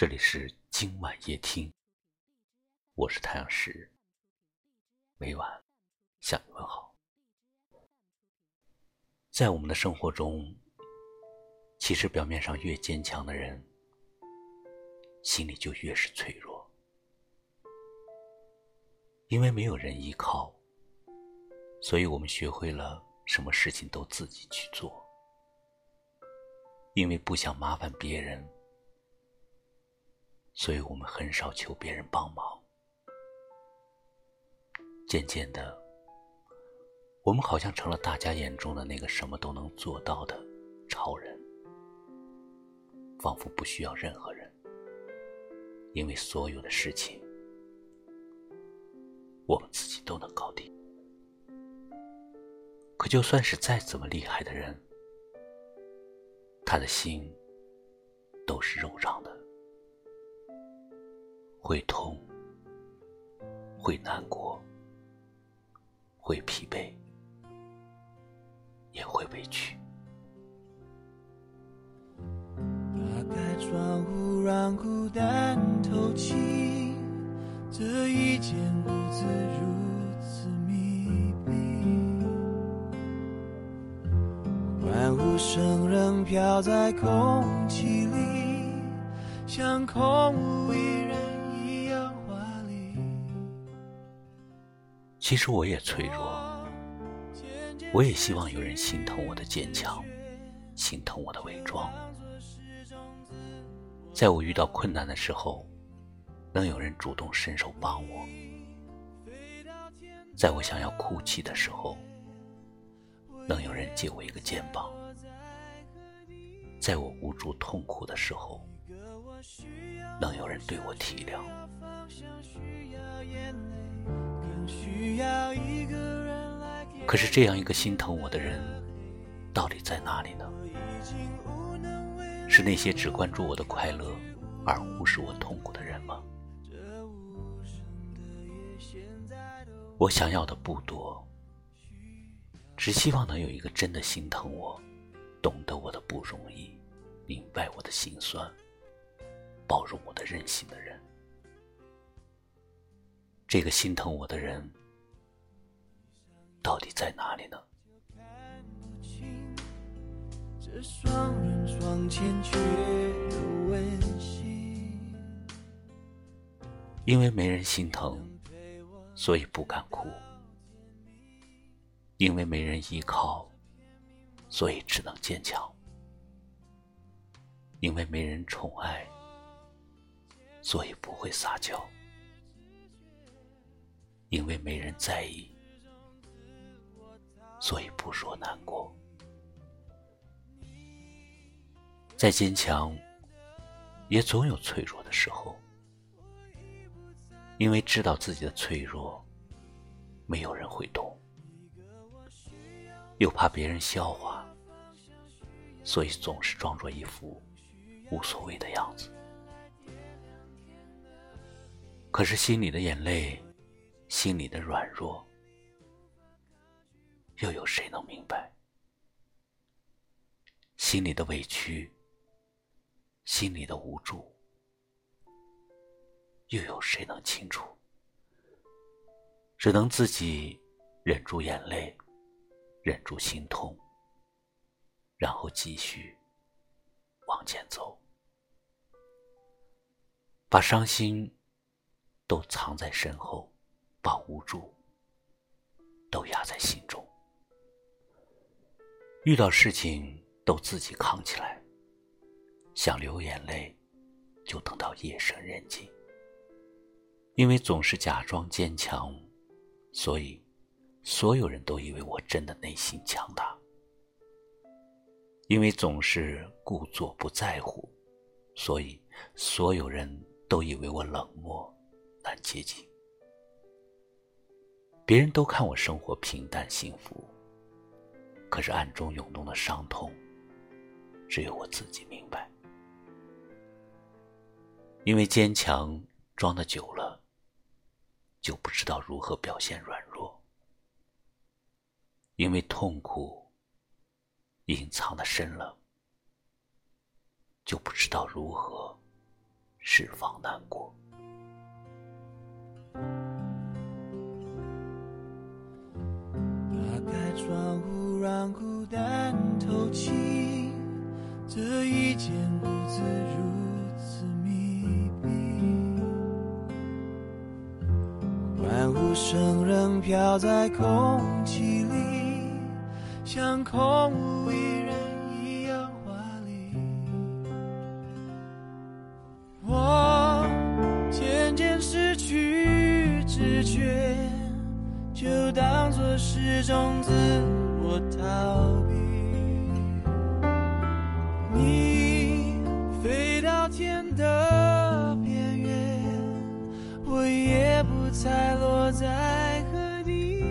这里是今晚夜听，我是太阳石，每晚向你问好。在我们的生活中，其实表面上越坚强的人，心里就越是脆弱，因为没有人依靠，所以我们学会了什么事情都自己去做，因为不想麻烦别人。所以我们很少求别人帮忙。渐渐的，我们好像成了大家眼中的那个什么都能做到的超人，仿佛不需要任何人，因为所有的事情我们自己都能搞定。可就算是再怎么厉害的人，他的心都是肉长的。会痛，会难过，会疲惫，也会委屈。打开窗户，让孤单透气，这一间屋子如此密闭，欢呼声仍飘在空气里，像空无其实我也脆弱，我也希望有人心疼我的坚强，心疼我的伪装。在我遇到困难的时候，能有人主动伸手帮我；在我想要哭泣的时候，能有人借我一个肩膀；在我无助痛苦的时候，能有人对我体谅。可是这样一个心疼我的人，到底在哪里呢？是那些只关注我的快乐而忽视我痛苦的人吗？我想要的不多，只希望能有一个真的心疼我、懂得我的不容易、明白我的心酸、包容我的任性的人。这个心疼我的人。到底在哪里呢？因为没人心疼，所以不敢哭；因为没人依靠，所以只能坚强；因为没人宠爱，所以不会撒娇；因为没人在意。所以不说难过，再坚强，也总有脆弱的时候。因为知道自己的脆弱，没有人会懂，又怕别人笑话，所以总是装作一副无所谓的样子。可是心里的眼泪，心里的软弱。又有谁能明白？心里的委屈，心里的无助，又有谁能清楚？只能自己忍住眼泪，忍住心痛，然后继续往前走，把伤心都藏在身后，把无助都压在心中。遇到事情都自己扛起来，想流眼泪，就等到夜深人静。因为总是假装坚强，所以所有人都以为我真的内心强大。因为总是故作不在乎，所以所有人都以为我冷漠难接近。别人都看我生活平淡幸福。可是暗中涌动的伤痛，只有我自己明白。因为坚强装的久了，就不知道如何表现软弱；因为痛苦隐藏的深了，就不知道如何释放难过。开窗户，让孤单透气，这一间屋子如此密闭，欢呼声仍飘在空气里，像空无一人。是种自我逃避。你飞到天的边缘，我也不猜落在何地。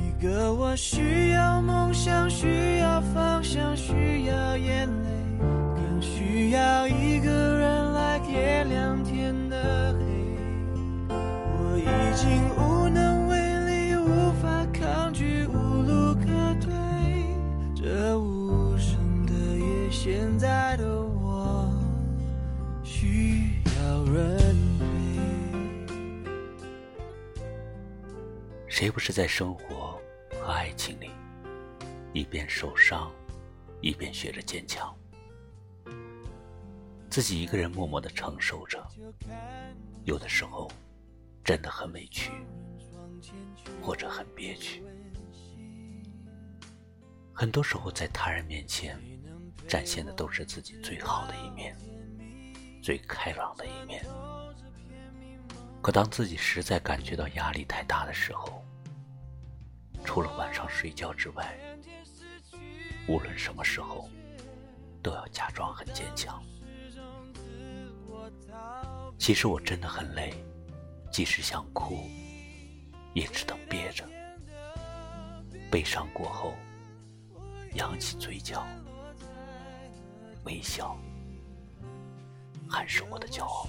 一个我需要梦想，需要方向，需要眼泪要人陪。谁不是在生活和爱情里，一边受伤，一边学着坚强，自己一个人默默的承受着，有的时候真的很委屈，或者很憋屈。很多时候在他人面前，展现的都是自己最好的一面，最开朗的一面。可当自己实在感觉到压力太大的时候，除了晚上睡觉之外，无论什么时候，都要假装很坚强。其实我真的很累，即使想哭，也只能憋着。悲伤过后，扬起嘴角，微笑，还是我的骄傲。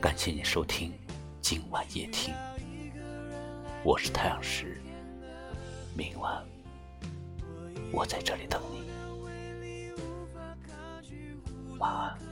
感谢你收听今晚夜听，我是太阳石，明晚我在这里等你，晚安。